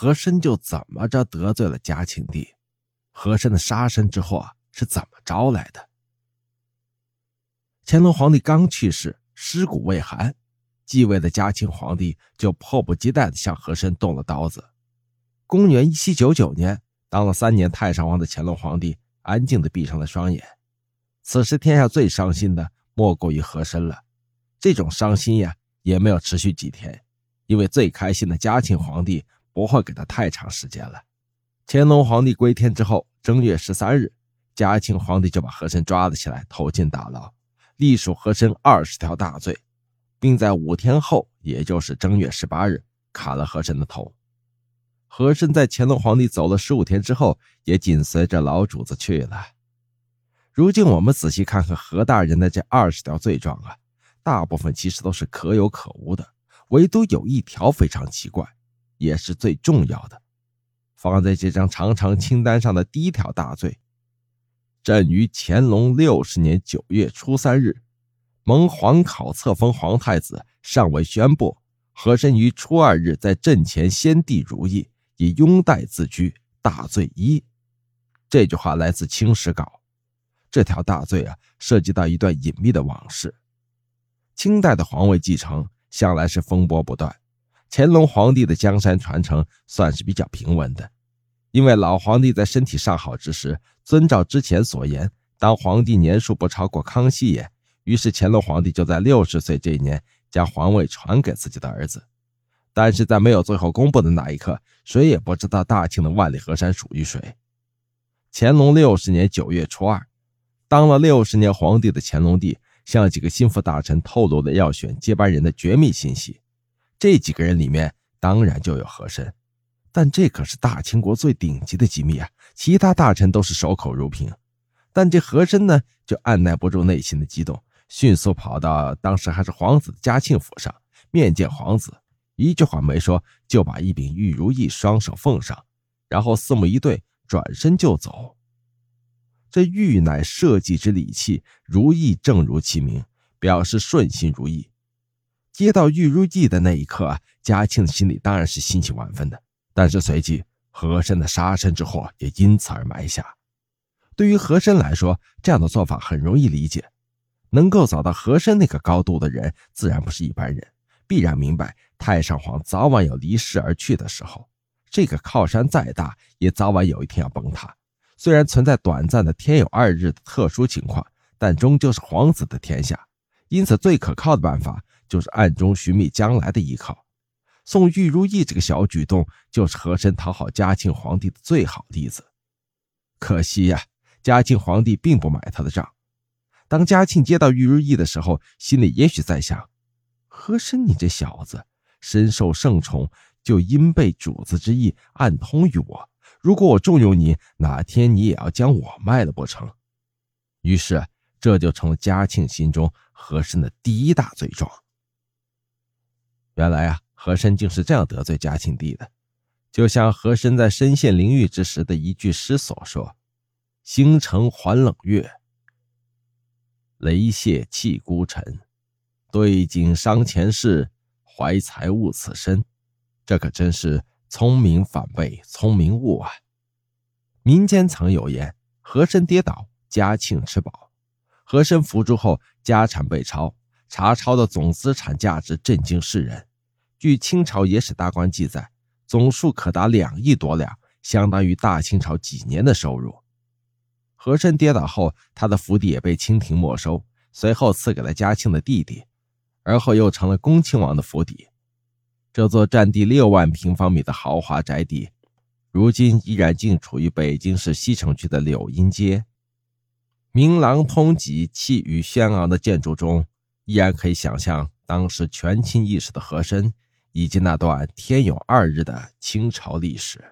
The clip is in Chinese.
和珅就怎么着得罪了嘉庆帝？和珅的杀身之祸是怎么招来的？乾隆皇帝刚去世，尸骨未寒，继位的嘉庆皇帝就迫不及待地向和珅动了刀子。公元一七九九年，当了三年太上皇的乾隆皇帝安静地闭上了双眼。此时，天下最伤心的莫过于和珅了。这种伤心呀，也没有持续几天，因为最开心的嘉庆皇帝不会给他太长时间了。乾隆皇帝归天之后，正月十三日，嘉庆皇帝就把和珅抓了起来，投进大牢，隶属和珅二十条大罪，并在五天后，也就是正月十八日，砍了和珅的头。和珅在乾隆皇帝走了十五天之后，也紧随着老主子去了。如今我们仔细看看何大人的这二十条罪状啊，大部分其实都是可有可无的，唯独有一条非常奇怪，也是最重要的。放在这张长长清单上的第一条大罪：朕于乾隆六十年九月初三日，蒙皇考册封皇太子，尚未宣布。和珅于初二日在朕前先帝如意，以拥戴自居，大罪一。这句话来自《清史稿》。这条大罪啊，涉及到一段隐秘的往事。清代的皇位继承向来是风波不断。乾隆皇帝的江山传承算是比较平稳的，因为老皇帝在身体尚好之时，遵照之前所言，当皇帝年数不超过康熙爷，于是乾隆皇帝就在六十岁这一年将皇位传给自己的儿子。但是在没有最后公布的那一刻，谁也不知道大庆的万里河山属于谁。乾隆六十年九月初二，当了六十年皇帝的乾隆帝向几个心腹大臣透露了要选接班人的绝密信息。这几个人里面当然就有和珅，但这可是大清国最顶级的机密啊！其他大臣都是守口如瓶，但这和珅呢，就按耐不住内心的激动，迅速跑到当时还是皇子的嘉庆府上面见皇子，一句话没说，就把一柄玉如意双手奉上，然后四目一对，转身就走。这玉乃社稷之礼器，如意正如其名，表示顺心如意。接到玉如意的那一刻，嘉庆心里当然是欣喜万分的。但是随即，和珅的杀身之祸也因此而埋下。对于和珅来说，这样的做法很容易理解。能够走到和珅那个高度的人，自然不是一般人，必然明白太上皇早晚有离世而去的时候。这个靠山再大，也早晚有一天要崩塌。虽然存在短暂的天有二日的特殊情况，但终究是皇子的天下，因此最可靠的办法。就是暗中寻觅将来的依靠，送玉如意这个小举动，就是和珅讨好嘉庆皇帝的最好例子。可惜呀，嘉庆皇帝并不买他的账。当嘉庆接到玉如意的时候，心里也许在想：和珅，你这小子深受圣宠，就因被主子之意，暗通于我。如果我重用你，哪天你也要将我卖了不成？于是，这就成了嘉庆心中和珅的第一大罪状。原来啊，和珅竟是这样得罪嘉庆帝的，就像和珅在身陷囹圄之时的一句诗所说：“星辰还冷月，雷泄泣孤臣。对景伤前世，怀才误此身。”这可真是聪明反被聪明误啊！民间曾有言：“和珅跌倒，嘉庆吃饱；和珅伏诛后，家产被抄，查抄的总资产价值震惊世人。”据清朝野史大观记载，总数可达两亿多两，相当于大清朝几年的收入。和珅跌倒后，他的府邸也被清廷没收，随后赐给了嘉庆的弟弟，而后又成了恭亲王的府邸。这座占地六万平方米的豪华宅邸，如今依然静处于北京市西城区的柳荫街。明廊通脊、气宇轩昂的建筑中，依然可以想象当时权倾一时的和珅。以及那段天有二日的清朝历史。